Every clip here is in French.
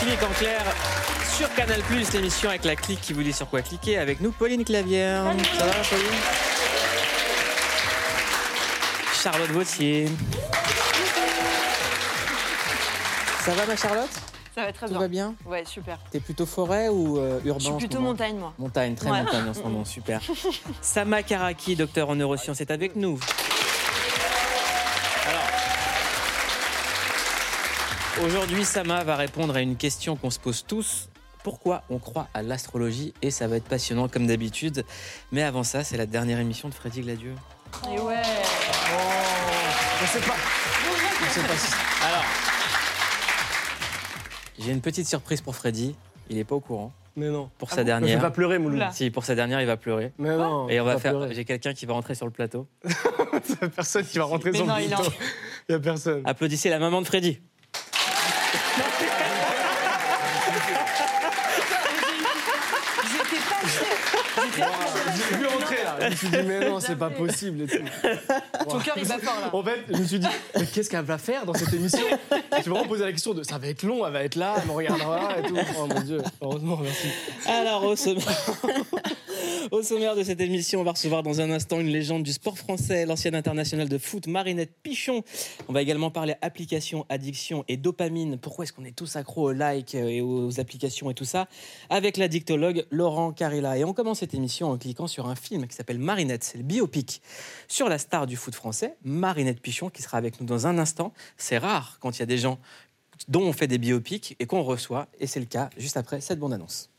Clic en clair sur Canal+, l'émission avec la clique qui vous dit sur quoi cliquer. Avec nous, Pauline Clavière. Ça va, Pauline? Charlotte Vautier. Ça va, ma Charlotte? Ça va très Tout bien. va bien? Ouais, super. T'es plutôt forêt ou euh, urbain Je suis plutôt montagne, moi. Montagne, très Ouais. montagne en ce moment, super. Sama Karaki, docteur en neurosciences, est avec nous. Aujourd'hui, Sama va répondre à une question qu'on se pose tous. Pourquoi on croit à l'astrologie Et ça va être passionnant comme d'habitude. Mais avant ça, c'est la dernière émission de Freddy Gladieux. Et ouais. Je sais pas. Je sais pas si- Alors, j'ai une petite surprise pour Freddy. Il n'est pas au courant. Mais non. Pour Ah sa dernière. pas pleurer, Mouloud. Si, pour sa dernière, il va pleurer. Mais non. Et on va faire. J'ai quelqu'un qui va rentrer sur le plateau. Il personne qui va rentrer Mais sur non, le il en- Il y a personne. Applaudissez la maman de Freddy. J'étais pas sûre. J'ai vu rentrer là. Je me suis dit, mais non, c'est pas possible et tout. Ton cœur, il bat fort, là. En fait, je me suis dit, mais qu'est-ce qu'elle va faire dans cette émission Je me suis vraiment posé la question de ça va être long, elle va être là, elle me regardera et tout. Oh mon dieu, heureusement, merci. Alors, au sommaire... au sommaire de cette émission, on va recevoir dans un instant une légende du sport français, l'ancienne internationale de foot, Marinette Pichon. On va également parler application, addiction et dopamine. Pourquoi est-ce qu'on est tous accros aux likes et aux applications et tout ça Avec la dictologue Laurent Carilla. Et on commence cette émission en cliquant sur un film qui s'appelle Marinette. C'est le biopic sur la star du foot français, Marinette Pichon, qui sera avec nous dans un instant. C'est rare quand il y a des gens dont on fait des biopics et qu'on reçoit. Et c'est le cas juste après cette bande-annonce.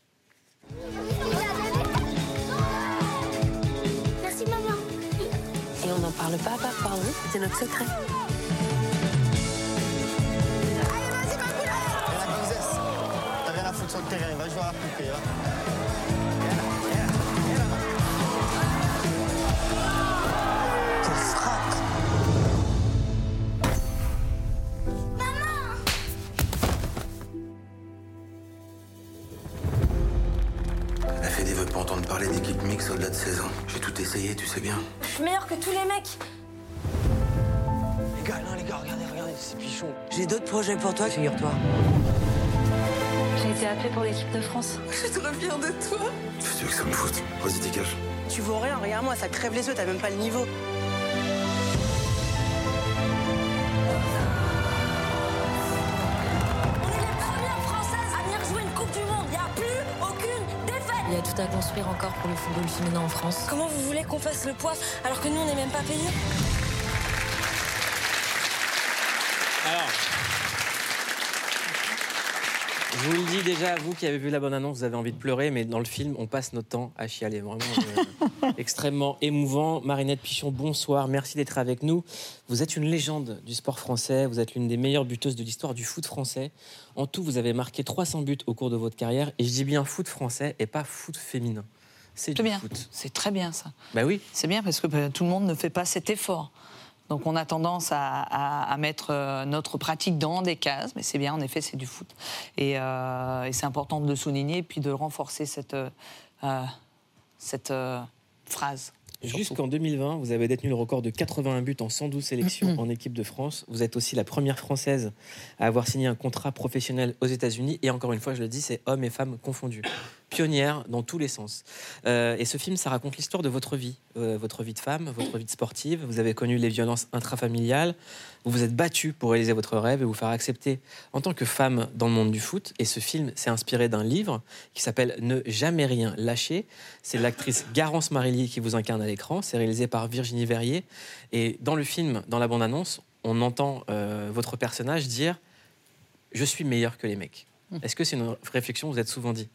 Parle pas à papa, hein c'est notre secret. Allez vas-y ma poule. La gonzesse, t'as rien à foutre sur le terrain, va jouer à la poupée. Va. Quelle frappe Elle a fait des vœux pour entendre parler d'équipe mixte au-delà de 16 ans. J'ai tout essayé, tu sais bien. Je suis meilleure que tous les mecs. Les gars, non, les gars, regardez, regardez, c'est pichon. J'ai d'autres projets pour toi, figure-toi. J'ai été appelée pour l'équipe de France. Je suis trop fière de toi. Tu veux que ça me foute Vas-y, dégage. Tu vaux rien, regarde-moi, ça crève les yeux, t'as même pas le niveau. À construire encore pour le football féminin en France. Comment vous voulez qu'on fasse le poids alors que nous on n'est même pas payés? Je vous le dis déjà, vous qui avez vu la bonne annonce, vous avez envie de pleurer, mais dans le film, on passe notre temps à chialer. Vraiment euh, extrêmement émouvant. Marinette Pichon, bonsoir, merci d'être avec nous. Vous êtes une légende du sport français, vous êtes l'une des meilleures buteuses de l'histoire du foot français. En tout, vous avez marqué 300 buts au cours de votre carrière, et je dis bien foot français et pas foot féminin. C'est bien. C'est très bien ça. Bah oui. C'est bien parce que bah, tout le monde ne fait pas cet effort. Donc on a tendance à, à- à mettre euh, notre pratique dans des cases, mais c'est bien, en effet, c'est du foot. Et, euh, et c'est important de le souligner et puis de renforcer cette, euh, cette euh, phrase. Jusqu'en 2020, vous avez détenu le record de 81 buts en 112 sélections en équipe de France. Vous êtes aussi la première française à avoir signé un contrat professionnel aux États-Unis. Et encore une fois, je le dis, c'est hommes et femmes confondus. Pionnière dans tous les sens. Euh, et ce film, ça raconte l'histoire de votre vie, euh, votre vie de femme, votre vie de sportive. Vous avez connu les violences intrafamiliales. Vous vous êtes battue pour réaliser votre rêve et vous faire accepter en tant que femme dans le monde du foot. Et ce film s'est inspiré d'un livre qui s'appelle Ne jamais rien lâcher. C'est l'actrice Garance Marilly qui vous incarne à l'écran. C'est réalisé par Virginie Verrier. Et dans le film, dans la bande-annonce, on entend euh, votre personnage dire Je suis meilleur que les mecs. Est-ce que c'est une réflexion que vous êtes souvent dit?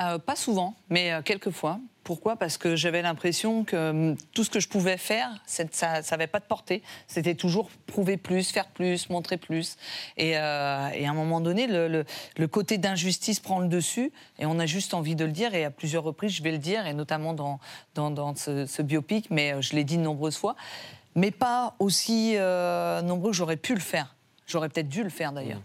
Euh, pas souvent, mais euh, quelques fois. Pourquoi? Parce que j'avais l'impression que hum, tout ce que je pouvais faire, ça n'avait pas de portée. C'était toujours prouver plus, faire plus, montrer plus. Et, euh, et à un moment donné, le, le- le côté d'injustice prend le dessus et on a juste envie de le dire. Et à plusieurs reprises, je vais le dire, et notamment dans, dans, dans ce, ce biopic, mais je l'ai dit de nombreuses fois. Mais pas aussi euh, nombreux que j'aurais pu le faire. J'aurais peut-être dû le faire d'ailleurs.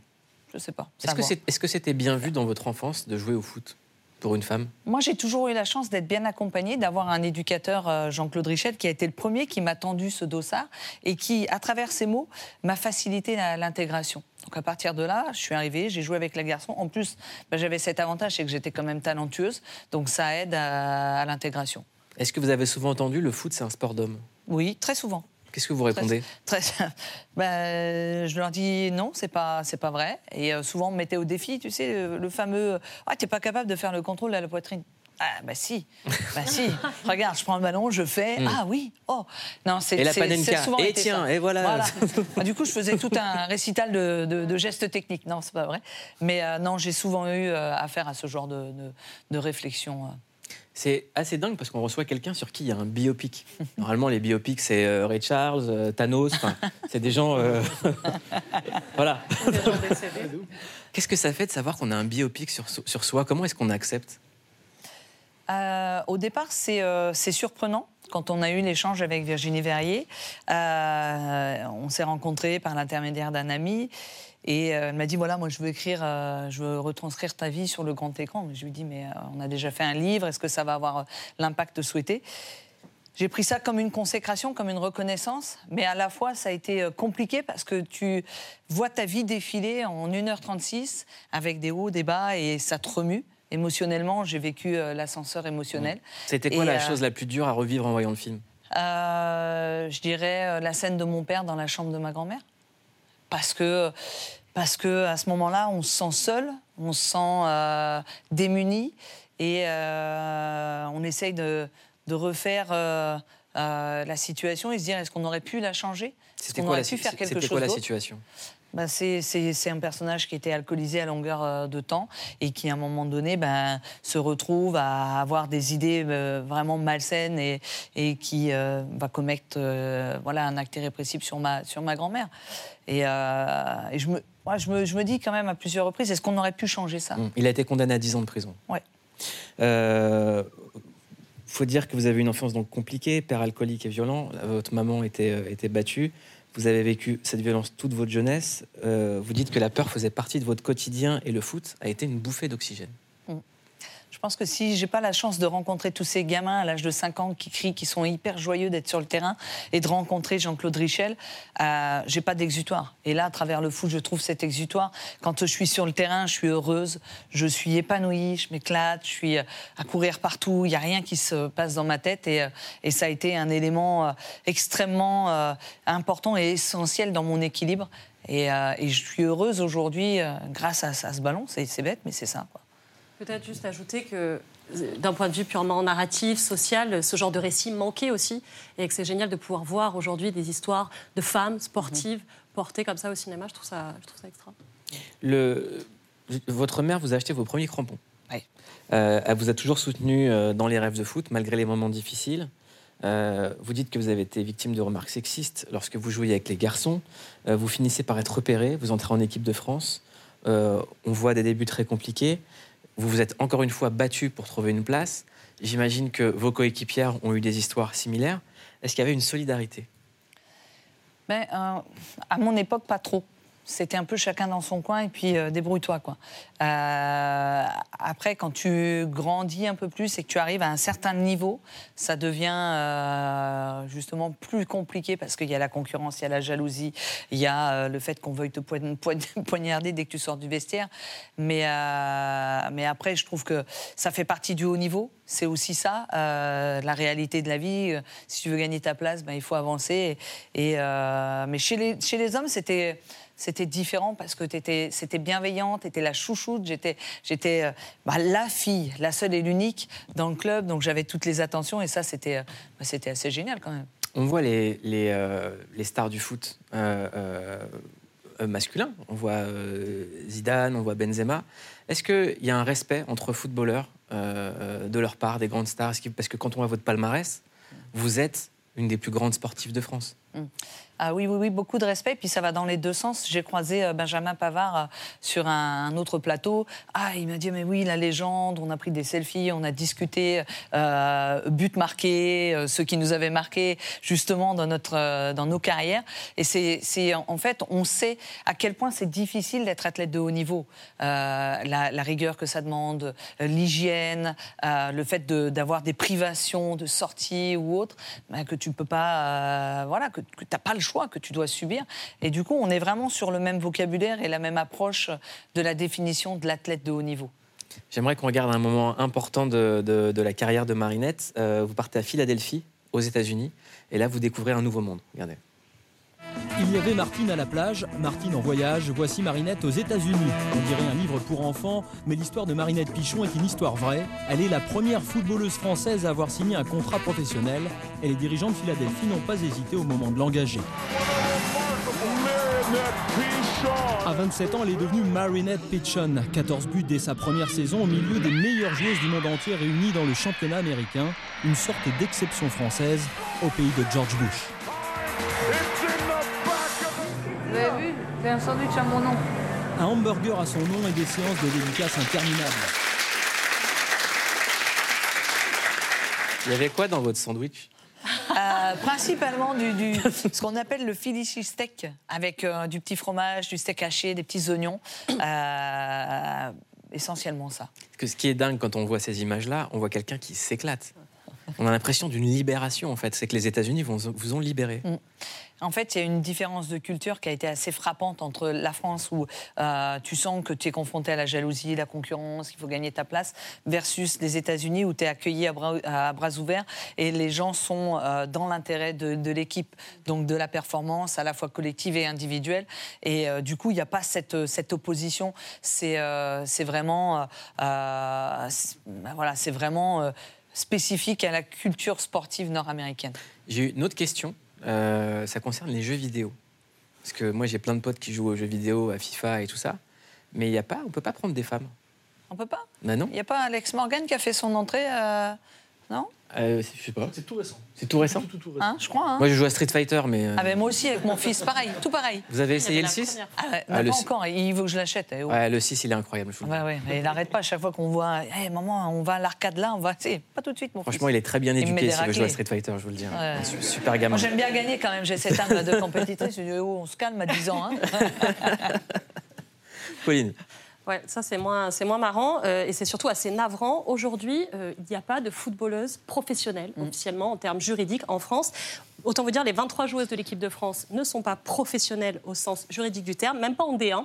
Je sais pas. Est-ce que Savoir. c'est- est-ce que c'était bien vu dans votre enfance de jouer au foot? Pour une femme? Moi, j'ai toujours eu la chance d'être bien accompagnée, d'avoir un éducateur, euh, Jean-Claude Richel, qui a été le premier qui m'a tendu ce dossard et qui, à travers ses mots, m'a facilité l'intégration. Donc à partir de là, je suis arrivée, j'ai joué avec les garçons. En plus, bah, j'avais cet avantage, c'est que j'étais quand même talentueuse, donc ça aide à, à l'intégration. Est-ce que vous avez souvent entendu le foot, c'est un sport d'homme? Oui, très souvent. Qu'est-ce que vous répondez? Très, Ben, je leur dis non, c'est pas, c'est pas vrai. Et euh, souvent, on me mettait au défi, tu sais, le, le fameux Ah, t'es pas capable de faire le contrôle à la poitrine. Ah, bah si, bah si. Regarde, je prends le ballon, je fais. Ah oui, oh. Non, c'est. Et la c'est- panenka. c'est souvent Et été tiens, ça. et voilà. Ah, du coup, je faisais tout un récital de, de- de gestes techniques. Non, c'est pas vrai. Mais euh, non, j'ai souvent eu euh, affaire à ce genre de, de- de réflexion. euh. C'est assez dingue parce qu'on reçoit quelqu'un sur qui il y a un biopic. Normalement, les biopics, c'est euh, Ray Charles, euh, Thanos, c'est des gens. euh, voilà. Qu'est-ce que ça fait de savoir qu'on a un biopic sur, so- sur soi? Comment est-ce qu'on accepte? Euh, au départ, c'est euh, c'est surprenant. Quand on a eu l'échange avec Virginie Verrier, euh, on s'est rencontrés par l'intermédiaire d'un ami. Et euh, elle m'a dit voilà, moi je veux écrire, euh, je veux retranscrire ta vie sur le grand écran. Je lui dis mais euh, on a déjà fait un livre, est-ce que ça va avoir l'impact souhaité? J'ai pris ça comme une consécration, comme une reconnaissance, mais à la fois ça a été compliqué parce que tu vois ta vie défiler en 1h36 avec des hauts, des bas et ça te remue. Émotionnellement, j'ai vécu l'ascenseur émotionnel. C'était quoi Et, la euh, chose la plus dure à revivre en voyant le film? Euh, je dirais la scène de mon père dans la chambre de ma grand-mère. Parce que, parce que à ce moment-là, on se sent seul, on se sent euh, démuni et euh, on essaye de, de refaire euh, la situation et se dire est-ce qu'on aurait pu la changer? Est-ce qu'on aurait la, pu faire quelque c'était chose quoi la situation? Bah, c'est, un personnage qui était alcoolisé à longueur euh, de temps et qui, à un moment donné, ben, se retrouve à avoir des idées euh, vraiment malsaines et, et qui euh, va commettre euh, voilà, un acte irrépressible sur ma, sur ma grand-mère. Et, euh, et je, me, moi, je, me, je me dis quand même à plusieurs reprises, est-ce qu'on aurait pu changer ça? Hum, Il a été condamné à 10 ans de prison. Ouais. Euh, faut dire que vous avez une enfance donc compliquée, père alcoolique et violent. Votre maman était, était battue. Vous avez vécu cette violence toute votre jeunesse. Euh, vous dites que la peur faisait partie de votre quotidien et le foot a été une bouffée d'oxygène. Je pense que si j'ai pas la chance de rencontrer tous ces gamins à l'âge de 5 ans qui crient, qui sont hyper joyeux d'être sur le terrain et de rencontrer Jean-Claude Richel, euh, j'ai pas d'exutoire. Et là, à travers le foot, je trouve cet exutoire. Quand je suis sur le terrain, je suis heureuse, je suis épanouie, je m'éclate, je suis euh, à courir partout. Il y a rien qui se passe dans ma tête et, euh, ça a été un élément euh, extrêmement important et essentiel dans mon équilibre. Et, je suis heureuse aujourd'hui grâce à, ce ballon. C'est bête, mais c'est ça. Peut-être juste ajouter que euh, d'un point de vue purement narratif, social, ce genre de récit manquait aussi et que c'est génial de pouvoir voir aujourd'hui des histoires de femmes sportives portées comme ça au cinéma. Je trouve ça, je trouve ça extra. Le, votre mère vous a acheté vos premiers crampons. Oui. Euh, elle vous a toujours soutenu euh, dans les rêves de foot, malgré les moments difficiles. Euh, vous dites que vous avez été victime de remarques sexistes lorsque vous jouiez avec les garçons. Euh, vous finissez par être repéré, vous entrez en équipe de France. Euh, on voit des débuts très compliqués. Vous vous êtes encore une fois battu pour trouver une place. J'imagine que vos coéquipières ont eu des histoires similaires. Est-ce qu'il y avait une solidarité? Ben, euh, à mon époque, pas trop. C'était un peu chacun dans son coin et puis euh, débrouille-toi. Euh, après, quand tu grandis un peu plus et que tu arrives à un certain niveau, ça devient euh, justement plus compliqué parce qu'il y a la concurrence, il y a la jalousie, il y a le fait qu'on veuille te poign- poign- poignarder dès que tu sors du vestiaire. Mais, mais après, je trouve que ça fait partie du haut niveau. C'est aussi ça, la réalité de la vie. Si tu veux gagner ta place, ben, il faut avancer. Et, mais chez les, chez les hommes, c'était c'était différent parce que c'était bienveillant, tu étais la chouchoute, j'étais euh, bah, la fille, la seule et l'unique dans le club, donc j'avais toutes les attentions et ça, c'était euh, bah, assez génial quand même. On voit les, les, euh, les stars du foot masculin. On voit Zidane, on voit Benzema. Est-ce qu'il y a un respect entre footballeurs de leur part, des grandes stars? Parce que quand on voit votre palmarès, vous êtes une des plus grandes sportives de France. Ah oui, oui, oui, beaucoup de respect. Puis ça va dans les deux sens. J'ai croisé euh, Benjamin Pavard euh, sur un, autre plateau. Ah, il m'a dit, mais oui, la légende, on a pris des selfies, on a discuté euh, but marqué, euh, ceux qui nous avaient marqué justement dans, notre, dans nos carrières. Et c'est, en fait, on sait à quel point c'est difficile d'être athlète de haut niveau. La, rigueur que ça demande, l'hygiène, le fait d'avoir des privations de sortie ou autre, ben, que tu peux pas, voilà, que, que t'as pas le choix, que tu dois subir. Et du coup, on est vraiment sur le même vocabulaire et la même approche de la définition de l'athlète de haut niveau. J'aimerais qu'on regarde un moment important de, de- de la carrière de Marinette. Euh, vous partez à Philadelphie, aux États-Unis, et là, vous découvrez un nouveau monde. Regardez. Il y avait Martine à la plage, Martine en voyage, voici Marinette aux États-Unis. On dirait un livre pour enfants, mais l'histoire de Marinette Pichon est une histoire vraie. Elle est la première footballeuse française à avoir signé un contrat professionnel et les dirigeants de Philadelphie n'ont pas hésité au moment de l'engager. À 27 ans, elle est devenue Marinette Pichon. 14 buts dès sa première saison au milieu des meilleures joueuses du monde entier réunies dans le championnat américain. Une sorte d'exception française au pays de George Bush. Un sandwich à mon nom. Un hamburger à son nom et des séances de dédicaces interminables. Il y avait quoi dans votre sandwich? Euh, principalement du, du- ce qu'on appelle le Philly steak, avec euh, du petit fromage, du steak haché, des petits oignons. Euh, essentiellement ça. Parce que ce qui est dingue quand on voit ces images-là, on voit quelqu'un qui s'éclate. On a l'impression d'une libération, en fait. C'est que les États-Unis vous ont libéré. Mm. En fait, il y a une différence de culture qui a été assez frappante entre la France où euh, tu sens que tu es confronté à la jalousie, la concurrence, qu'il faut gagner ta place, versus les États-Unis où tu es accueilli à bras, ouverts et les gens sont euh, dans l'intérêt de, l'équipe, donc de la performance à la fois collective et individuelle. Et euh, du coup, il n'y a pas cette, opposition. C'est vraiment, voilà, c'est vraiment spécifique à la culture sportive nord-américaine. J'ai une autre question. Euh, ça concerne les jeux vidéo. Parce que moi, j'ai plein de potes qui jouent aux jeux vidéo, à FIFA et tout ça. Mais il y a pas, on peut pas prendre des femmes. On peut pas? Bah non. Il n'y a pas Alex Morgan qui a fait son entrée euh, Non? Euh, je sais pas. C'est tout récent. C'est tout récent. Tout, tout, tout récent. Hein, Je crois. Hein Moi, je joue à Street Fighter, mais. euh, ah ben moi aussi avec mon fils, pareil, tout pareil. Vous avez essayé le avait la 6 première. Ah ouais, Ah, le pas six. encore, il veut que je l'achète. eh, oh. Ouais, le 6, il est incroyable. je vous le dis. Ouais, ouais, mais il n'arrête pas à chaque fois qu'on voit, hey, maman, on va à l'arcade là, on va. C'est pas tout de suite, mon Franchement, fils. il est très bien éduqué s'il veut jouer à. Street Fighter, je vous le dis. Ouais. Un su- Super gamin. Moi, j'aime bien gagner quand même, j'ai cette âme de compétitrice. Je dis, oh, on se calme à 10 ans. Hein. Pauline. Ouais, ça c'est moins, c'est moins marrant euh, et c'est surtout assez navrant. Aujourd'hui, euh, il n'y a pas de footballeuse professionnelle officiellement en termes juridiques en France. Autant vous dire, les 23 joueuses de l'équipe de France ne sont pas professionnelles au sens juridique du terme, même pas en D1.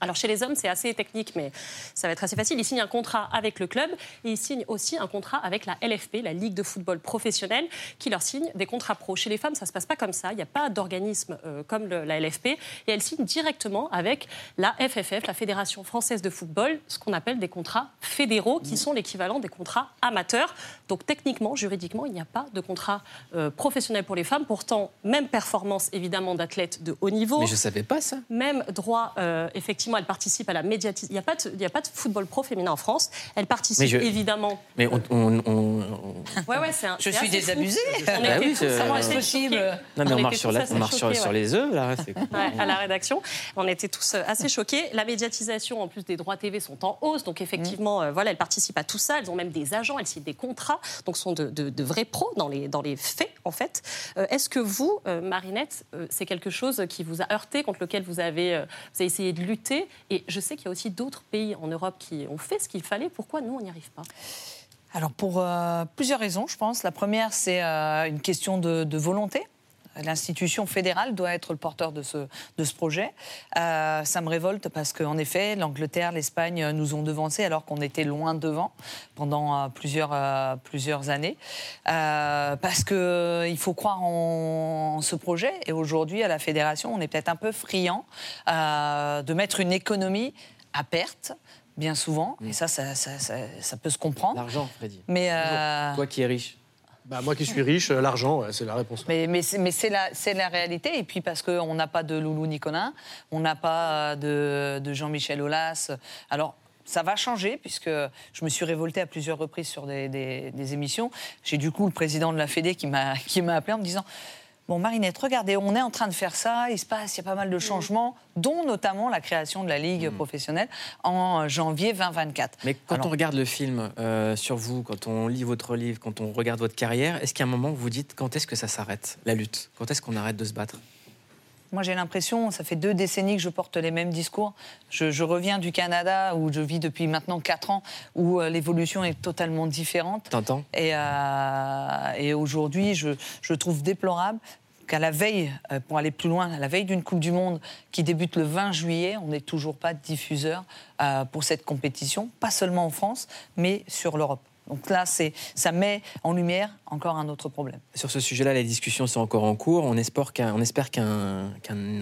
Alors chez les hommes, c'est assez technique, mais ça va être assez facile. Ils signent un contrat avec le club et ils signent aussi un contrat avec la LFP, la Ligue de football professionnelle, qui leur signe des contrats pro. Chez les femmes, ça se passe pas comme ça. Il n'y a pas d'organisme euh, comme le- la LFP et elles signent directement avec la FFF, la Fédération française de football, ce qu'on appelle des contrats fédéraux, qui sont l'équivalent des contrats amateurs. Donc techniquement, juridiquement, il n'y a pas de contrat euh, professionnel pour les femmes. Pourtant, même performance évidemment d'athlètes de haut niveau. Mais je savais pas ça. Même droit, euh, effectivement, elle participe à la médiatisation. Il n'y a, pas de- il y a pas de football pro féminin en France. Elle participe Mais je- évidemment. Mais on. on- on- on- Ouais, ouais, c'est un- Je suis désabusée. On Bah était oui, c'est- euh, possible. Non, mais on, marche sur, la, on marche sur, choqués, sur ouais. les œufs, là. c'est- Ouais, à la rédaction. On était tous euh, assez choqués. La médiatisation, en plus des droits TV, sont en hausse. Donc, effectivement, euh, voilà, elles participent à tout ça. Elles ont même des agents, elles signent des contrats. Donc, sont de, de- de vrais pros dans les, dans les faits, en fait. Euh, Est-ce que vous, euh, Marinette, euh, c'est quelque chose qui vous a heurté, contre lequel vous avez, euh, vous avez essayé de lutter Et je sais qu'il y a aussi d'autres pays en Europe qui ont fait ce qu'il fallait. Pourquoi nous, on n'y arrive pas? Alors pour euh, plusieurs raisons, je pense. La première, c'est euh, une question de, de volonté. L'institution fédérale doit être le porteur de ce, de ce projet. Euh, ça me révolte parce qu'en effet, l'Angleterre, l'Espagne nous ont devancés alors qu'on était loin devant pendant euh, plusieurs, euh, plusieurs années. Euh, parce qu'il faut croire en, en ce projet. Et aujourd'hui, à la fédération, on est peut-être un peu friand de mettre une économie à perte, bien souvent. Et ça, ça, ça, ça- ça peut se comprendre. L'argent, Freddy. Mais, euh, Toi qui es riche. Bah, moi qui suis riche, euh, l'argent, c'est la réponse. mais, mais c'est la, réalité. Et puis parce qu'on n'a pas de Loulou Nicolin, on n'a pas de, de Jean-Michel Aulas. Alors. Ça va changer puisque je me suis révoltée à plusieurs reprises sur des, des- émissions. J'ai du coup le président de la Fédé qui m'a appelé en me disant Bon, Marinette, regardez, on est en train de faire ça, il se passe, il y a pas mal de changements, dont notamment la création de la Ligue professionnelle en janvier 2024. Mais quand Alors- on regarde le film euh, sur vous, quand on lit votre livre, quand on regarde votre carrière, est-ce qu'il y a un moment où vous dites quand est-ce que ça s'arrête, la lutte? Quand est-ce qu'on arrête de se battre? Moi, j'ai l'impression, ça fait deux décennies que je porte les mêmes discours. Je, je reviens du Canada, où je vis depuis maintenant quatre ans, où euh, l'évolution est totalement différente. T'entends Et, euh, et aujourd'hui, je, je trouve déplorable qu'à la veille, euh, pour aller plus loin, à la veille d'une Coupe du Monde qui débute le 20 juillet, on n'est toujours pas diffuseur euh, pour cette compétition, pas seulement en France, mais sur l'Europe. Donc là, ça met en lumière encore un autre problème. Sur ce sujet-là, les discussions sont encore en cours. On espère qu'un,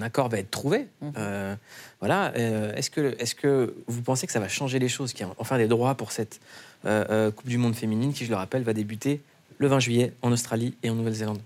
accord va être trouvé. Euh, voilà. Euh, est-ce, que, vous pensez que ça va changer les choses, qu'il y a enfin des droits pour cette euh, Coupe du Monde féminine qui, je le rappelle, va débuter le 20 juillet en Australie et en Nouvelle-Zélande?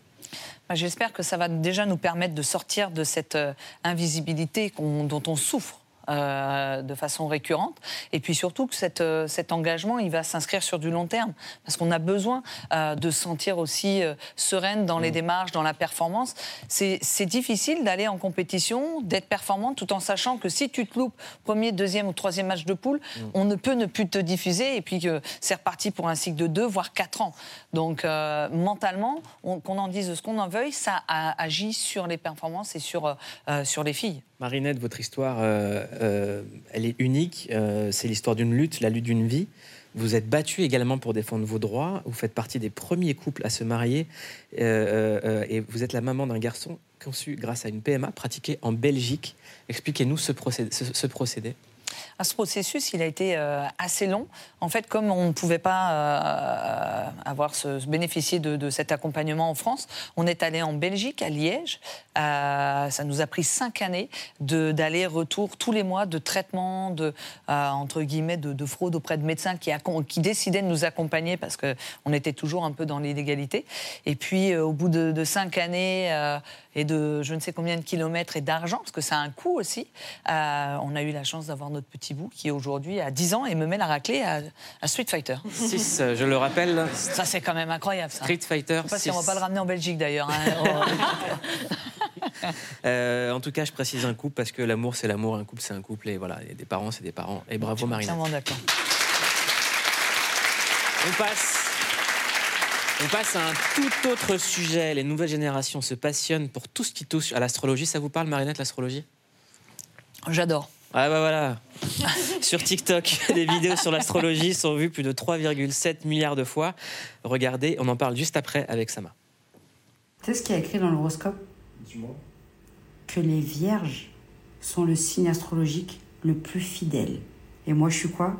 J'espère que ça va déjà nous permettre de sortir de cette euh, invisibilité dont on souffre. Euh, de façon récurrente. Et puis surtout que cette, euh, cet engagement il va s'inscrire sur du long terme. Parce qu'on a besoin euh, de se sentir aussi sereine dans les démarches dans la performance. C'est difficile d'aller en compétition d'être performante tout en sachant que si tu te loupes premier deuxième ou troisième match de poule on ne peut ne plus te diffuser. Et puis que c'est reparti pour un cycle de deux voire quatre ans. Donc mentalement on- qu'on en dise ce qu'on en veuille ça a- agit sur les performances et sur, sur les filles Marinette, votre histoire, euh, euh, elle est unique. Euh, c'est l'histoire d'une lutte, la lutte d'une vie. Vous êtes battue également pour défendre vos droits. Vous faites partie des premiers couples à se marier. Et vous êtes la maman d'un garçon conçu grâce à une PMA pratiquée en Belgique. Expliquez-nous ce procédé. Ah, ce processus, il a été euh, assez long. En fait, comme on ne pouvait pas euh, avoir ce, bénéficier de, cet accompagnement en France, on est allé en Belgique, à Liège. Euh, ça nous a pris cinq années d'aller-retour tous les mois de traitement, de, entre guillemets, de, de fraude auprès de médecins qui, qui décidaient de nous accompagner parce qu'on était toujours un peu dans l'illégalité. Et puis, au bout de, cinq années et de je ne sais combien de kilomètres et d'argent, parce que ça a un coût aussi, on a eu la chance d'avoir notre petit bout qui aujourd'hui a 10 ans et me met la raclée à, à Street Fighter. 6, euh, je le rappelle. Ça, c'est quand même incroyable, ça. Street Fighter. Je sais pas si on va pas le ramener en Belgique d'ailleurs. hein. Euh, en tout cas, je précise un couple parce que l'amour, c'est l'amour, un couple, c'est un couple. Et voilà, et des parents, c'est des parents. Et bravo. Entièrement d'accord. On passe. On passe à un tout autre sujet. Les nouvelles générations se passionnent pour tout ce qui touche à l'astrologie. Ça vous parle, Marinette, l'astrologie? J'adore. Ah bah voilà. sur TikTok, des vidéos sur l'astrologie sont vues plus de 3,7 milliards de fois. Regardez, on en parle juste après avec Sama. Tu sais ce qu'il y a écrit dans l'horoscope? Que les vierges sont le signe astrologique le plus fidèle. Et moi, je suis quoi?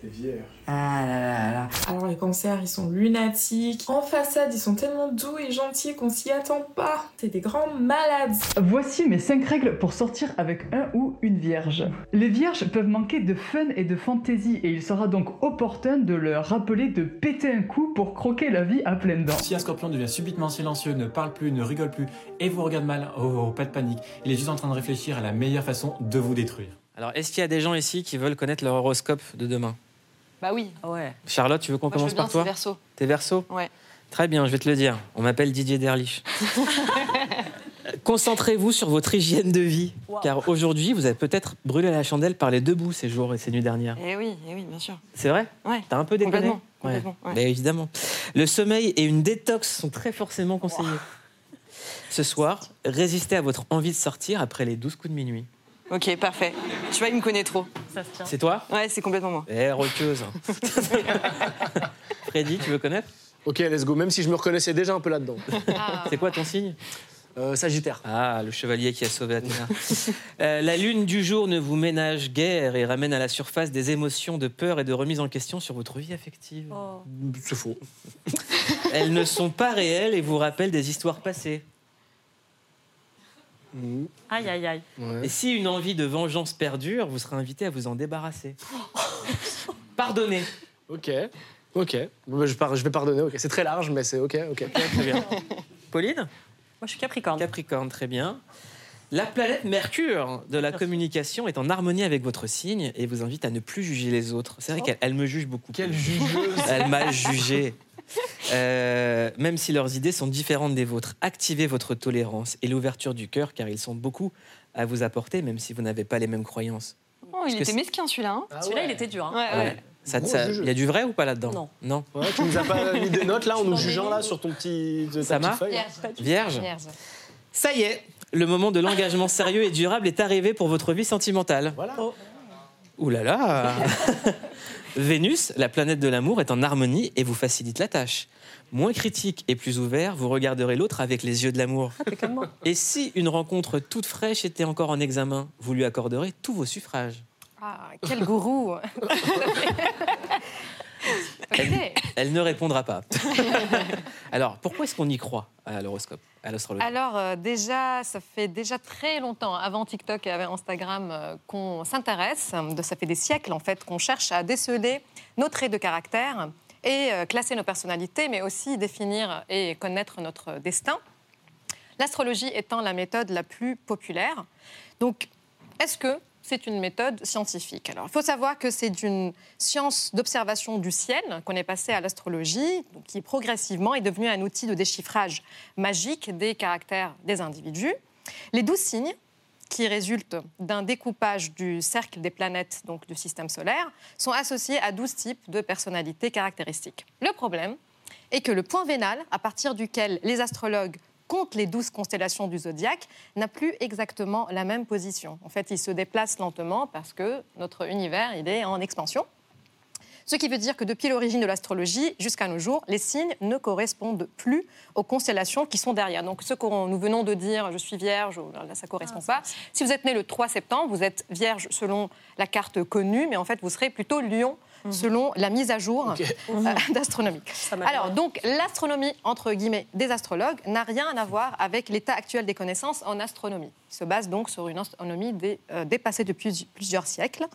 T'es vierge. Ah là là là. Alors les cancers, ils sont lunatiques. En façade, ils sont tellement doux et gentils qu'on s'y attend pas. C'est des grands malades. Voici mes 5 règles pour sortir avec un ou une vierge. Les vierges peuvent manquer de fun et de fantaisie et il sera donc opportun de leur rappeler de péter un coup pour croquer la vie à pleines dents. Si un scorpion devient subitement silencieux, ne parle plus, ne rigole plus et vous regarde mal, oh, oh, pas de panique. Il est juste en train de réfléchir à la meilleure façon de vous détruire. Alors, est-ce qu'il y a des gens ici qui veulent connaître leur horoscope de demain? Bah oui. Ouais. Charlotte, tu veux qu'on Moi, je commence veux bien, par toi c'est Verseau. T'es verso Ouais. Très bien, je vais te le dire. On m'appelle Didier Derlich. Concentrez-vous sur votre hygiène de vie, car aujourd'hui, vous avez peut-être brûlé la chandelle par les deux bouts ces jours et ces nuits dernières. Eh oui, eh oui, bien sûr. C'est vrai Ouais. T'as un peu déconné Complètement, Ouais. complètement, ouais. Mais évidemment. Le sommeil et une détox sont très forcément conseillés. Ce soir, résistez à votre envie de sortir après les 12 coups de minuit. Ok, parfait. Tu vois, il me connaît trop. Ça se tient. C'est toi? Ouais, c'est complètement moi. Eh, roqueuse. Freddy, tu veux connaître? Ok, let's go. Même si je me reconnaissais déjà un peu là-dedans. C'est quoi ton signe? Euh, Sagittaire. Ah, le chevalier qui a sauvé Athéna. Euh, la lune du jour ne vous ménage guère et ramène à la surface des émotions de peur et de remise en question sur votre vie affective. Oh. C'est faux. Elles ne sont pas réelles et vous rappellent des histoires passées. Aïe, aïe, aïe. Et si une envie de vengeance perdure, vous serez invité à vous en débarrasser. Pardonnez. Ok. Ok. Bah, je, par- je vais pardonner. Ok. C'est très large, mais c'est ok. Ok. Très bien. Pauline? Moi, je suis Capricorne. Capricorne, très bien. La planète Mercure de la communication est en harmonie avec votre signe et vous invite à ne plus juger les autres. C'est vrai qu'elle elle me juge beaucoup. Quelle jugeuse. Elle m'a jugé. Euh, même si leurs idées sont différentes des vôtres, activez votre tolérance et l'ouverture du cœur, car ils sont beaucoup à vous apporter, même si vous n'avez pas les mêmes croyances. Oh, il était mesquin celui-là. hein. Celui-là, il était dur. hein. Ouais, ouais. Ça- Gros ça- jeu. Il y a du vrai ou pas là-dedans? Non. Non. Ouais, tu nous as pas mis des notes là en nous jugeant là sur ton petit ta Ça petite m'a feuille. Vierge Ça y est, le moment de l'engagement sérieux et durable est arrivé pour votre vie sentimentale. Voilà. Ouh là là Vénus, la planète de l'amour, est en harmonie et vous facilite la tâche. Moins critique et plus ouvert, vous regarderez l'autre avec les yeux de l'amour. Et si une rencontre toute fraîche était encore en examen, vous lui accorderez tous vos suffrages. Ah, quel gourou Elle, elle ne répondra pas. Alors, pourquoi est-ce qu'on y croit à l'horoscope, à l'astrologie? Alors euh, déjà, ça fait déjà très longtemps, avant TikTok et avant Instagram, euh, qu'on s'intéresse. De- Ça fait des siècles en fait qu'on cherche à déceler nos traits de caractère et euh, classer nos personnalités, mais aussi définir et connaître notre destin. L'astrologie étant la méthode la plus populaire. Donc, est-ce que c'est une méthode scientifique Alors, il faut savoir que c'est une science d'observation du ciel qu'on est passé à l'astrologie, qui progressivement est devenue un outil de déchiffrage magique des caractères des individus. Les douze signes qui résultent d'un découpage du cercle des planètes, donc du système solaire, sont associés à 12 types de personnalités caractéristiques. Le problème est que le point vénal, à partir duquel les astrologues comptent les 12 constellations du zodiaque, n'a plus exactement la même position. En fait, il se déplace lentement parce que notre univers, il est en expansion. Ce qui veut dire que depuis l'origine de l'astrologie jusqu'à nos jours, les signes ne correspondent plus aux constellations qui sont derrière. Donc ce que nous venons de dire, je suis vierge, ou là ça ne correspond pas. Si vous êtes né le 3 septembre, vous êtes vierge selon la carte connue, mais en fait vous serez plutôt lion selon la mise à jour euh, d'astronomie. Alors donc l'astronomie, entre guillemets, des astrologues n'a rien à voir avec l'état actuel des connaissances en astronomie. Il se base donc sur une astronomie dé- euh, dépassée depuis plusieurs siècles.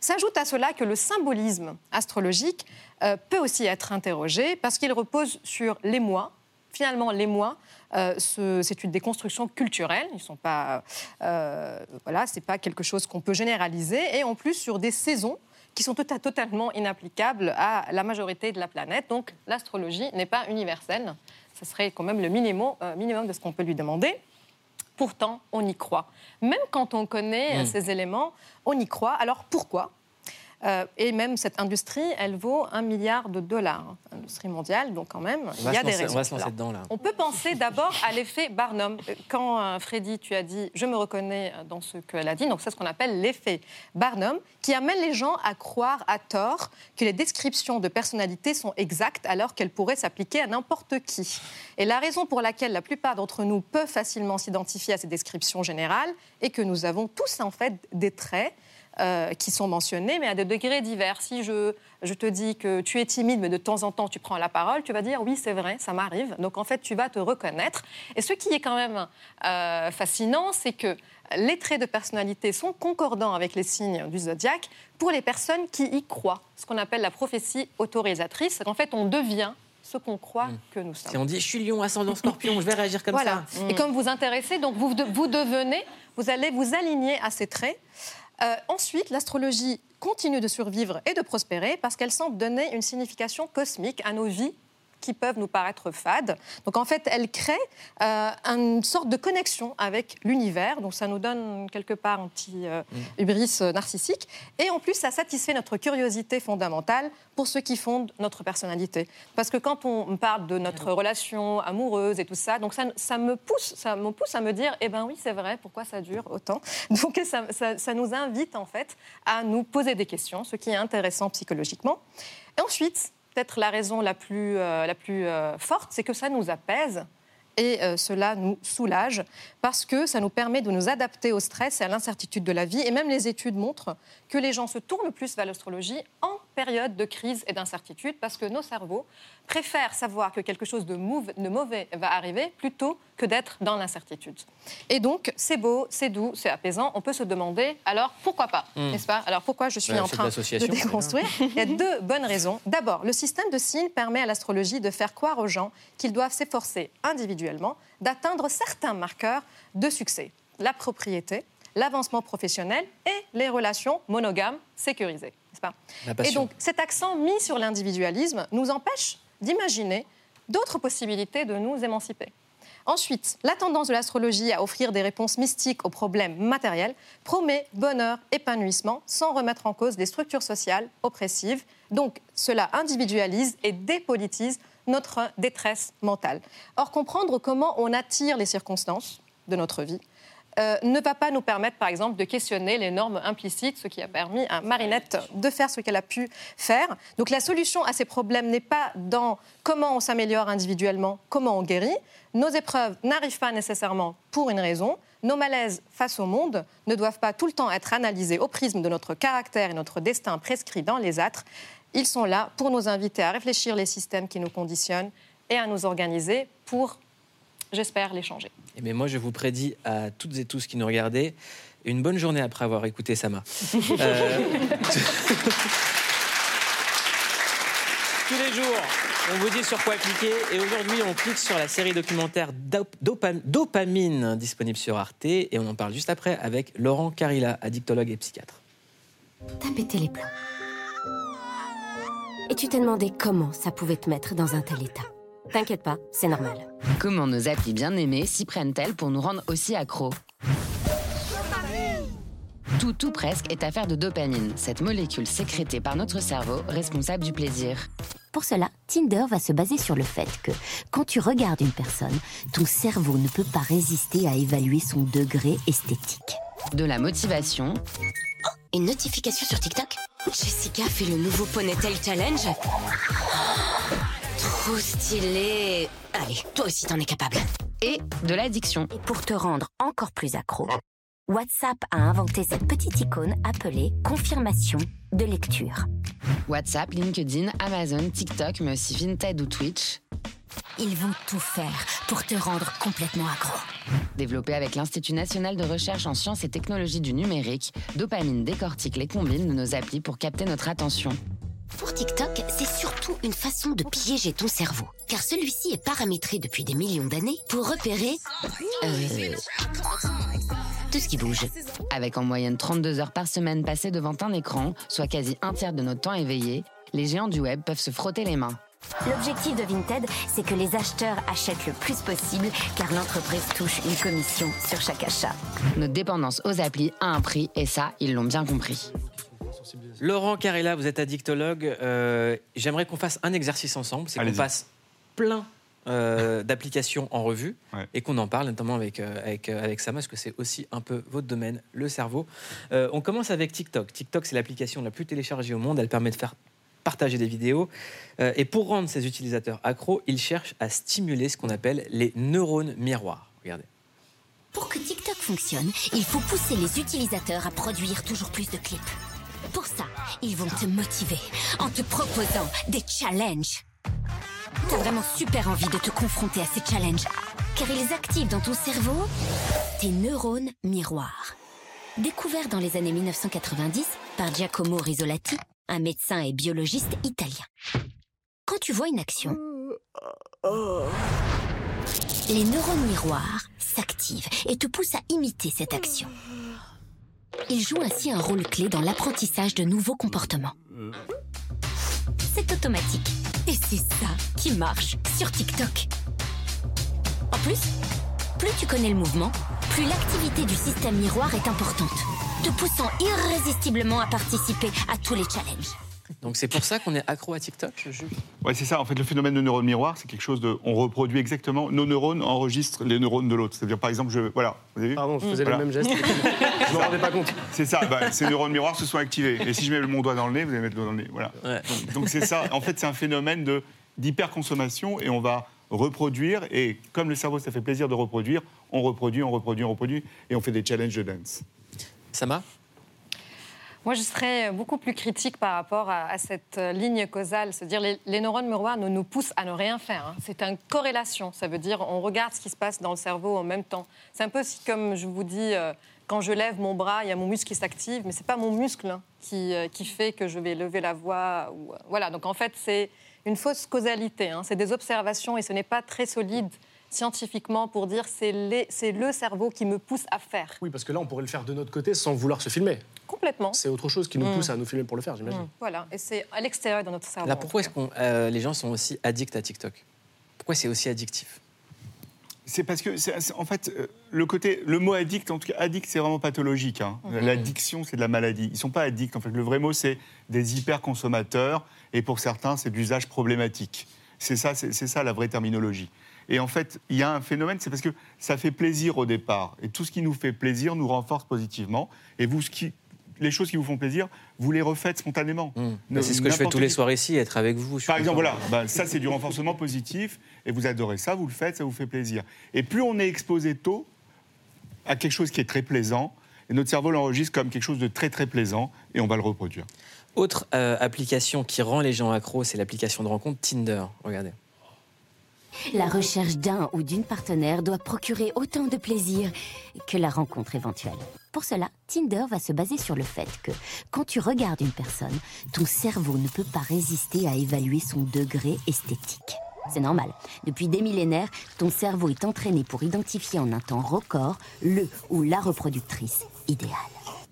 S'ajoute à cela que le symbolisme astrologique euh, peut aussi être interrogé parce qu'il repose sur les mois. Finalement, les mois, euh, ce- c'est une déconstruction culturelle. Ils sont pas, euh, voilà, c'est pas quelque chose qu'on peut généraliser. Et en plus sur des saisons qui sont tota- totalement inapplicables à la majorité de la planète. Donc, l'astrologie n'est pas universelle. Ce serait quand même le minimum, euh, minimum de ce qu'on peut lui demander. Pourtant, on y croit. Même quand on connaît euh, Mm. ces éléments, on y croit. Alors pourquoi? Euh, Et même cette industrie, elle vaut un milliard de dollars. Industrie mondiale, donc quand même, on il y a des lancer, on raisons. va se lancer Alors, dedans là. on peut penser d'abord à l'effet Barnum. Euh, Quand euh, Freddy, tu as dit je me reconnais dans ce qu'elle a dit, donc c'est ce qu'on appelle l'effet Barnum, qui amène les gens à croire à tort que les descriptions de personnalité sont exactes alors qu'elles pourraient s'appliquer à n'importe qui. Et la raison pour laquelle la plupart d'entre nous peuvent facilement s'identifier à ces descriptions générales est que nous avons tous en fait des traits euh, qui sont mentionnés, mais à des degrés divers. Si je, je te dis que tu es timide, mais de temps en temps tu prends la parole, tu vas dire oui, c'est vrai, ça m'arrive. Donc en fait, tu vas te reconnaître. Et ce qui est quand même euh, fascinant, c'est que les traits de personnalité sont concordants avec les signes du zodiaque pour les personnes qui y croient. Ce qu'on appelle la prophétie autorisatrice. En fait, on devient ce qu'on croit que nous sommes. Si on dit je suis lion, ascendant scorpion, je vais réagir comme voilà. ça. Et comme vous intéressez, donc vous, de- vous devenez, vous allez vous aligner à ces traits. Euh, ensuite, l'astrologie continue de survivre et de prospérer parce qu'elle semble donner une signification cosmique à nos vies qui peuvent nous paraître fades. Donc en fait, elle crée euh, une sorte de connexion avec l'univers. Donc ça nous donne quelque part un petit euh, hubris euh, narcissique. Et en plus, ça satisfait notre curiosité fondamentale pour ce qui fonde notre personnalité. Parce que quand on parle de notre relation amoureuse et tout ça, donc ça, ça me pousse, ça me pousse à me dire, eh ben oui, c'est vrai, pourquoi ça dure autant? Donc ça, ça- ça nous invite en fait à nous poser des questions, ce qui est intéressant psychologiquement. Et ensuite, peut-être la raison la plus, euh, la plus euh, forte, c'est que ça nous apaise et euh, cela nous soulage parce que ça nous permet de nous adapter au stress et à l'incertitude de la vie. Et même les études montrent que les gens se tournent plus vers l'astrologie en période de crise et d'incertitude parce que nos cerveaux préfèrent savoir que quelque chose de, de mauvais va arriver plutôt que d'être dans l'incertitude. Et donc, c'est beau, c'est doux, c'est apaisant. On peut se demander, alors pourquoi pas, Hmm. n'est-ce pas? Alors pourquoi je suis en de train de l'association, déconstruire? Il y a deux bonnes raisons. D'abord, le système de signes permet à l'astrologie de faire croire aux gens qu'ils doivent s'efforcer individuellement d'atteindre certains marqueurs de succès. La propriété, l'avancement professionnel et les relations monogames sécurisées. Pas. Et donc, cet accent mis sur l'individualisme nous empêche d'imaginer d'autres possibilités de nous émanciper. Ensuite, la tendance de l'astrologie à offrir des réponses mystiques aux problèmes matériels promet bonheur, épanouissement, sans remettre en cause des structures sociales oppressives. Donc, cela individualise et dépolitise notre détresse mentale. Or, comprendre comment on attire les circonstances de notre vie euh, ne va pas nous permettre, par exemple, de questionner les normes implicites, ce qui a permis à Marinette de faire ce qu'elle a pu faire. Donc la solution à ces problèmes n'est pas dans comment on s'améliore individuellement, comment on guérit. Nos épreuves n'arrivent pas nécessairement pour une raison. Nos malaises face au monde ne doivent pas tout le temps être analysés au prisme de notre caractère et notre destin prescrit dans les âtres. Ils sont là pour nous inviter à réfléchir les systèmes qui nous conditionnent et à nous organiser pour, j'espère, les changer. Et mais moi, je vous prédis à toutes et tous qui nous regardez une bonne journée après avoir écouté Sama. Euh, Tous les jours, on vous dit sur quoi cliquer. Et aujourd'hui, on clique sur la série documentaire Dop- Dopam- Dopamine, disponible sur Arte. Et on en parle juste après avec Laurent Carilla, addictologue et psychiatre. T'as pété les plombs. Et tu t'es demandé comment ça pouvait te mettre dans un tel état. T'inquiète pas, c'est normal. Comment nos applis bien aimées s'y prennent-elles pour nous rendre aussi accros Tout, tout presque est affaire de dopamine, cette molécule sécrétée par notre cerveau responsable du plaisir. Pour cela, Tinder va se baser sur le fait que quand tu regardes une personne, ton cerveau ne peut pas résister à évaluer son degré esthétique. De la motivation Une notification sur TikTok? Jessica fait le nouveau Ponytail Challenge? Trop stylé Allez, toi aussi t'en es capable. et de l'addiction. Et pour te rendre encore plus accro, WhatsApp a inventé cette petite icône appelée confirmation de lecture. WhatsApp, LinkedIn, Amazon, TikTok, mais aussi Vinted ou Twitch. Ils vont tout faire pour te rendre complètement accro. Développé avec l'Institut national de recherche en sciences et technologies du numérique, Dopamine décortique les combines de nos applis pour capter notre attention. Pour TikTok, c'est surtout une façon de piéger ton cerveau, car celui-ci est paramétré depuis des millions d'années pour repérer euh, tout ce qui bouge. Avec en moyenne 32 heures par semaine passées devant un écran, soit quasi un tiers de notre temps éveillé, les géants du web peuvent se frotter les mains. L'objectif de Vinted, c'est que les acheteurs achètent le plus possible, car l'entreprise touche une commission sur chaque achat. Notre dépendance aux applis a un prix et ça, ils l'ont bien compris. Laurent Carilla, vous êtes addictologue. Euh, J'aimerais qu'on fasse un exercice ensemble. C'est qu'on passe plein euh, d'applications en revue et qu'on en parle, notamment avec, euh, avec, euh, avec Sama, parce que c'est aussi un peu votre domaine, le cerveau. Euh, on commence avec TikTok. TikTok, c'est l'application la plus téléchargée au monde. Elle permet de faire partager des vidéos. Euh, et pour rendre ses utilisateurs accros, ils cherchent à stimuler ce qu'on appelle les neurones miroirs. Regardez. Pour que TikTok fonctionne, il faut pousser les utilisateurs à produire toujours plus de clips. Pour ça, ils vont te motiver en te proposant des challenges. T'as vraiment super envie de te confronter à ces challenges, car ils activent dans ton cerveau tes neurones miroirs. Découvert dans les années 1990 par Giacomo Risolati, un médecin et biologiste italien. Quand tu vois une action, les neurones miroirs s'activent et te poussent à imiter cette action. Ils jouent ainsi un rôle clé dans l'apprentissage de nouveaux comportements. C'est automatique. Et c'est ça qui marche sur TikTok. En plus, plus tu connais le mouvement, plus l'activité du système miroir est importante, te poussant irrésistiblement à participer à tous les challenges. Donc c'est pour ça qu'on est accro à TikTok, Jules Ouais, c'est ça. En fait, le phénomène de neurone miroir, c'est quelque chose de. On reproduit exactement. Nos neurones enregistrent les neurones de l'autre. C'est-à-dire, par exemple, je. Voilà. Vous avez vu? Pardon, je faisais Voilà. le même geste. je m'en rendais pas compte. C'est ça. Bah, ces neurones miroirs se sont activés. Et si je mets mon doigt dans le nez, vous allez mettre le doigt dans le nez. Voilà. Donc- Donc c'est ça. En fait, c'est un phénomène de d'hyperconsommation et on va reproduire. Et comme le cerveau, ça fait plaisir de reproduire, on reproduit, on reproduit, on reproduit, et on fait des challenges de dance. Sama? Moi, je serais beaucoup plus critique par rapport à, cette euh, ligne causale. C'est-à-dire, les, les neurones miroirs ne nous poussent à ne rien faire. hein. C'est une corrélation. Ça veut dire, on regarde ce qui se passe dans le cerveau en même temps. C'est un peu si, comme je vous dis, euh, quand je lève mon bras, il y a mon muscle qui s'active, mais c'est pas mon muscle hein, qui, euh, qui fait que je vais lever la voix. Voilà. Donc, en fait, c'est une fausse causalité. hein. C'est des observations et ce n'est pas très solide scientifiquement pour dire c'est le cerveau qui me pousse à faire. Oui, parce que là, on pourrait le faire de notre côté sans vouloir se filmer. Complètement. C'est autre chose qui nous Mm. pousse à nous filmer pour le faire, j'imagine. Voilà, et c'est à l'extérieur de notre cerveau. Là, pourquoi est-ce que les gens sont aussi addicts à TikTok? Pourquoi c'est aussi addictif? C'est parce que, en fait, euh, le côté, le mot addict, en tout cas, addict, c'est vraiment pathologique. hein. Mhm. L'addiction, c'est de la maladie. Ils sont pas addicts. En fait, le vrai mot, c'est des hyper-consommateurs, et pour certains, c'est d'usage problématique. C'est ça, c'est c'est ça la vraie terminologie. Et en fait, il y a un phénomène, c'est parce que ça fait plaisir au départ, et tout ce qui nous fait plaisir nous renforce positivement. Et vous, ce qui, les choses qui vous font plaisir, vous les refaites spontanément. Mais c'est ce que je fais tous les soirs ici, être avec vous. par exemple, voilà, bah, ça c'est du renforcement positif et vous adorez ça, vous le faites, ça vous fait plaisir. Et plus on est exposé tôt à quelque chose qui est très plaisant, et notre cerveau l'enregistre comme quelque chose de très très plaisant et on va le reproduire. Autre euh, application qui rend les gens accros, c'est l'application de rencontre Tinder. Regardez. La recherche d'un ou d'une partenaire doit procurer autant de plaisir que la rencontre éventuelle. Pour cela, Tinder va se baser sur le fait que quand tu regardes une personne, ton cerveau ne peut pas résister à évaluer son degré esthétique. C'est normal. Depuis des millénaires, ton cerveau est entraîné pour identifier en un temps record le ou la reproductrice idéale.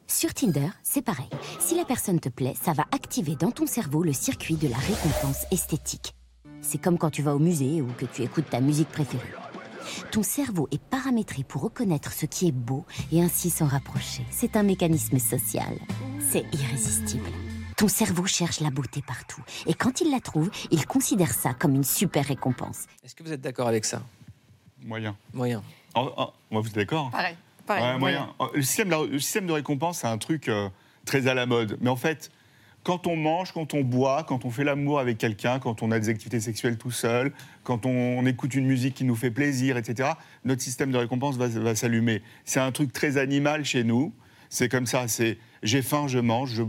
Sur Tinder, c'est pareil. Si la personne te plaît, ça va activer dans ton cerveau le circuit de la récompense esthétique. C'est comme quand tu vas au musée ou que tu écoutes ta musique préférée. Ton cerveau est paramétré pour reconnaître ce qui est beau et ainsi s'en rapprocher. C'est un mécanisme social. C'est irrésistible. Ton cerveau cherche la beauté partout. Et quand il la trouve, il considère ça comme une super récompense. Est-ce que vous êtes d'accord avec ça? Moyen. Moyen. En- en- moi, vous êtes d'accord Pareil. pareil Ouais, moyen. Le système, de la- le système de récompense, c'est un truc euh, très à la mode. Mais en fait, quand on mange, quand on boit, quand on fait l'amour avec quelqu'un, quand on a des activités sexuelles tout seul, quand on, écoute une musique qui nous fait plaisir, etc., notre système de récompense va, va s'allumer. C'est un truc très animal chez nous. C'est comme ça, c'est j'ai faim, je mange,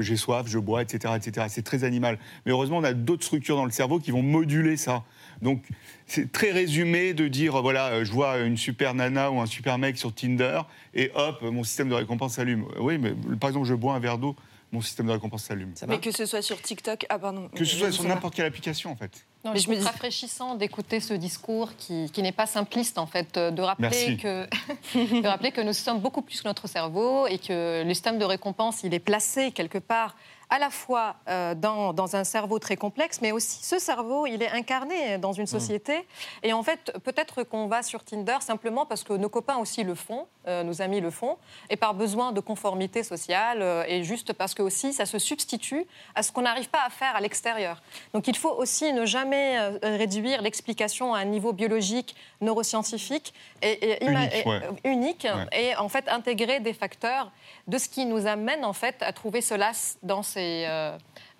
j'ai soif, je bois, etc. etc. C'est très animal. Mais heureusement, on a d'autres structures dans le cerveau qui vont moduler ça. Donc, c'est très résumé de dire, voilà, euh, je vois une super nana ou un super mec sur Tinder, et hop, mon système de récompense s'allume. Oui, mais par exemple, je bois un verre d'eau, mon système de récompense s'allume. Mais que ce soit sur TikTok, ah pardon. Que ce soit Je sur n'importe quelle application, en fait. Non, Mais je me dis- rafraîchissant d'écouter ce discours qui, qui n'est pas simpliste en fait, euh, de rappeler Merci. que de rappeler que nous sommes beaucoup plus que notre cerveau et que le système de récompense il est placé quelque part à la fois euh, dans, dans un cerveau très complexe, mais aussi ce cerveau, il est incarné dans une société. Et en fait, peut-être qu'on va sur Tinder simplement parce que nos copains aussi le font, euh, nos amis le font, et par besoin de conformité sociale, euh, et juste parce que aussi ça se substitue à ce qu'on n'arrive pas à faire à l'extérieur. Donc il faut aussi ne jamais euh, réduire l'explication à un niveau biologique, neuroscientifique et, Unique, et- ouais. euh, unique, Ouais. et en fait intégrer des facteurs de ce qui nous amène en fait à trouver cela dans ces,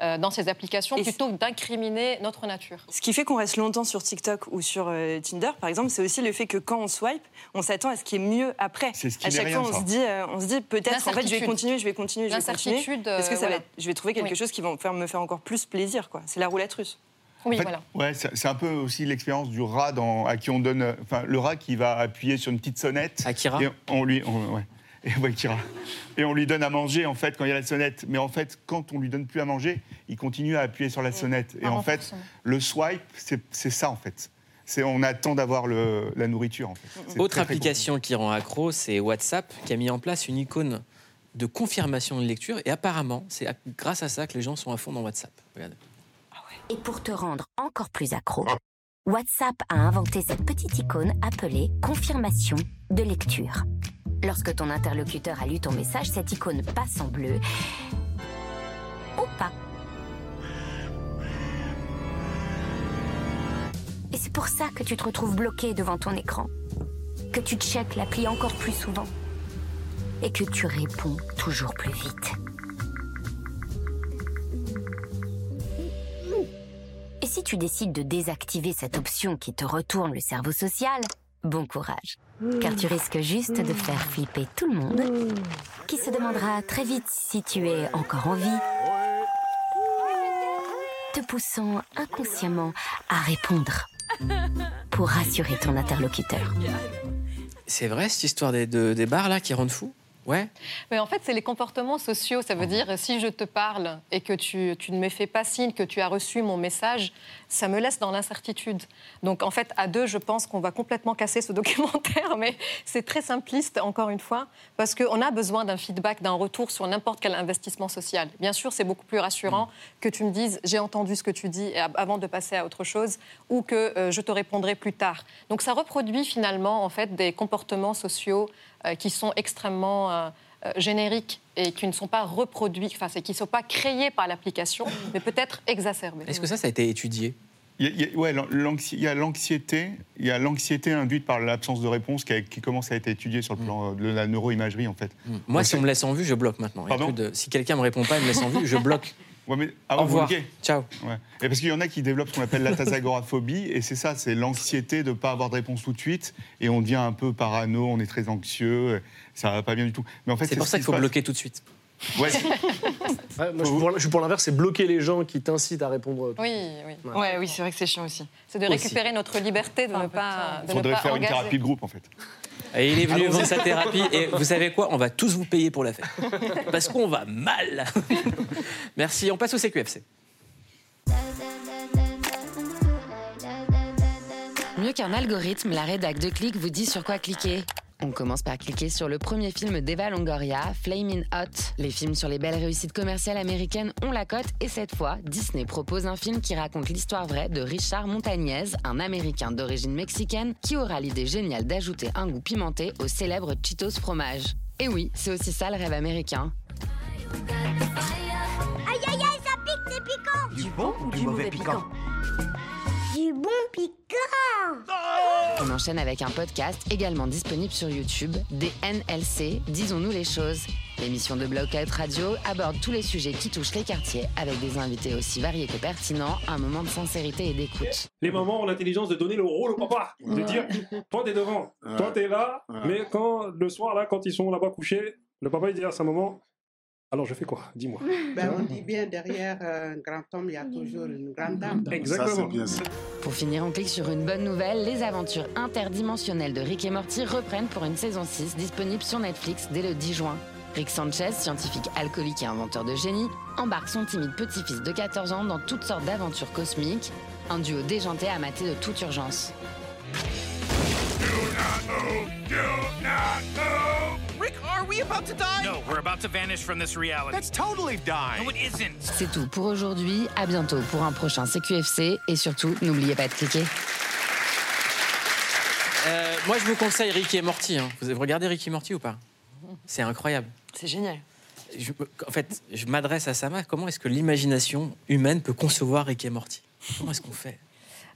euh, dans ces applications Et plutôt que d'incriminer notre nature. Ce qui fait qu'on reste longtemps sur TikTok ou sur euh, Tinder, par exemple, c'est aussi le fait que quand on swipe, on s'attend à ce qui est mieux après. C'est ce qui à chaque rien, fois, on ça. se dit, euh, on se dit peut-être, en fait, je vais continuer, je vais continuer, je vais continuer. L'incertitude, Parce que euh, ça va voilà. être- je vais trouver quelque Oui. chose qui va me faire, me faire encore plus plaisir, quoi. C'est la roulette russe. Oui, En fait, voilà. Ouais, c'est c'est un peu aussi l'expérience du rat dans- à qui on donne. Enfin, le rat qui va appuyer sur une petite sonnette. Akira Et on lui. on- ouais. Et, ouais. Et on lui donne à manger, en fait, quand il y a la sonnette. Mais en fait, quand on lui donne plus à manger, il continue à appuyer sur la sonnette. Et Un en fait, le swipe, c'est ça, en fait. C'est on attend d'avoir la nourriture, en fait. Autre très, très application qui rend accro, c'est WhatsApp, qui a mis en place une icône de confirmation de lecture. Et apparemment, c'est grâce à ça que les gens sont à fond dans WhatsApp. Regardez. Et pour te rendre encore plus accro, WhatsApp a inventé cette petite icône appelée confirmation de lecture. Lorsque ton interlocuteur a lu ton message, cette icône passe en bleu ou pas. Et c'est pour ça que tu te retrouves bloqué devant ton écran, que tu checkes l'appli encore plus souvent et que tu réponds toujours plus vite. Et si tu décides de désactiver cette option qui te retourne le cerveau social, bon courage. Car tu risques juste de faire flipper tout le monde, qui se demandera très vite si tu es encore en vie, te poussant inconsciemment à répondre pour rassurer ton interlocuteur. C'est vrai cette histoire des, de- des bars là qui rendent fou? Ouais. Mais en fait, c'est les comportements sociaux. Ça veut dire, si je te parle et que tu, tu, ne me fais pas signe que tu as reçu mon message, ça me laisse dans l'incertitude. Donc, en fait, à deux, je pense qu'on va complètement casser ce documentaire, mais c'est très simpliste, encore une fois, parce qu'on a besoin d'un feedback, d'un retour sur n'importe quel investissement social. Bien sûr, c'est beaucoup plus rassurant que tu me dises, j'ai entendu ce que tu dis avant de passer à autre chose, ou que euh, je te répondrai plus tard. Donc, ça reproduit finalement, en fait, des comportements sociaux qui sont extrêmement euh, euh, génériques et qui ne sont pas reproduits, enfin, qui ne sont pas créés par l'application, mais peut-être exacerbés. Est-ce que ça, ça a été étudié? Il y, a, ouais, il y a l'anxiété, il y a l'anxiété induite par l'absence de réponse qui, qui, commence à être étudiée sur le plan de la neuroimagerie en fait. Moi, si on me laisse en vue, je bloque maintenant. De, si quelqu'un me répond pas, il me laisse en vue, je bloque. Ouais, mais, ah, Au revoir. Ciao. Ouais. Et parce qu'il y en a qui développent ce qu'on appelle la tasagoraphobie, et c'est ça, c'est l'anxiété de ne pas avoir de réponse tout de suite, et on devient un peu parano, on est très anxieux, ça va pas bien du tout. Mais en fait, c'est pour ça qu'il faut bloquer tout de suite. Ouais. moi, je suis pour, l'inverse, c'est bloquer les gens qui t'incitent à répondre. Oui, oui. Ouais. oui, c'est vrai que c'est chiant aussi. C'est de récupérer notre liberté de ne pas. Il faudrait faire une thérapie de groupe, en fait. Et il est venu vendre sa thérapie et vous savez quoi? On va tous vous payer pour la faire. Parce qu'on va mal. Merci, on passe au CQFC. Mieux qu'un algorithme, la rédac de clic vous dit sur quoi cliquer. On commence par cliquer sur le premier film d'Eva Longoria, Flaming Hot. Les films sur les belles réussites commerciales américaines ont la cote et cette fois, Disney propose un film qui raconte l'histoire vraie de Richard Montagnez, un Américain d'origine mexicaine qui aura l'idée géniale d'ajouter un goût pimenté au célèbre Cheetos fromage. Et oui, c'est aussi ça le rêve américain. Aïe aïe aïe, ça pique, c'est piquant Du bon ou du mauvais piquant? Du bon piquant on enchaîne avec un podcast également disponible sur YouTube, DNLC, Disons-nous les choses. L'émission de Blockout Radio aborde tous les sujets qui touchent les quartiers avec des invités aussi variés que pertinents, un moment de sincérité et d'écoute. Les mamans ont l'intelligence de donner le rôle au papa, de dire toi t'es devant, toi t'es là, mais quand le soir là, quand ils sont là-bas couchés, le papa il dit à sa maman alors je fais quoi? Dis-moi. Ben, on dit bien derrière un grand homme, il y a toujours une grande dame. Exactement. Pour finir, on clique sur une bonne nouvelle. Les aventures interdimensionnelles de Rick et Morty reprennent pour une saison 6 disponible sur Netflix dès le 10 juin. Rick Sanchez, scientifique alcoolique et inventeur de génie, embarque son timide petit-fils de 14 ans dans toutes sortes d'aventures cosmiques. Un duo déjanté à mater de toute urgence. C'est tout pour aujourd'hui. À bientôt pour un prochain CQFC. Et surtout, n'oubliez pas de cliquer. Euh, moi, je vous conseille Ricky et Morty. Hein. Vous regardez Ricky et Morty ou pas? C'est incroyable. C'est génial. en fait, je m'adresse à Sama. Comment est-ce que l'imagination humaine peut concevoir Ricky et Morty? Comment est-ce qu'on fait?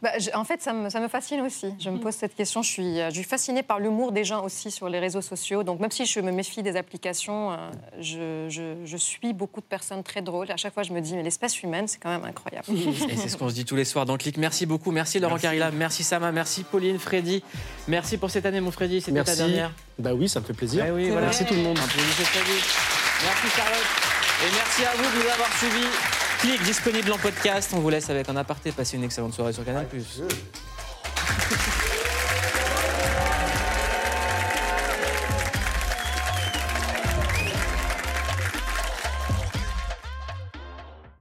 Bah, en fait, ça me, ça me, fascine aussi. Je me pose cette question. Je suis, je suis fascinée par l'humour des gens aussi sur les réseaux sociaux. Donc, même si je me méfie des applications, euh, je, je, je, suis beaucoup de personnes très drôles. À chaque fois, je me dis, mais l'espèce humaine, c'est quand même incroyable. Et c'est ce qu'on se dit tous les soirs dans Clic. Merci beaucoup. Merci Laurent Carilla. Merci Sama. Merci Pauline, Freddy. Merci pour cette année, mon Freddy. C'était ta dernière. Bah oui, ça me fait plaisir. Bah oui, voilà. Merci tout le monde. Merci Charlotte. Et merci à vous de nous avoir suivis. Disponible en podcast. On vous laisse avec un aparté. Passez une excellente soirée sur Canal+.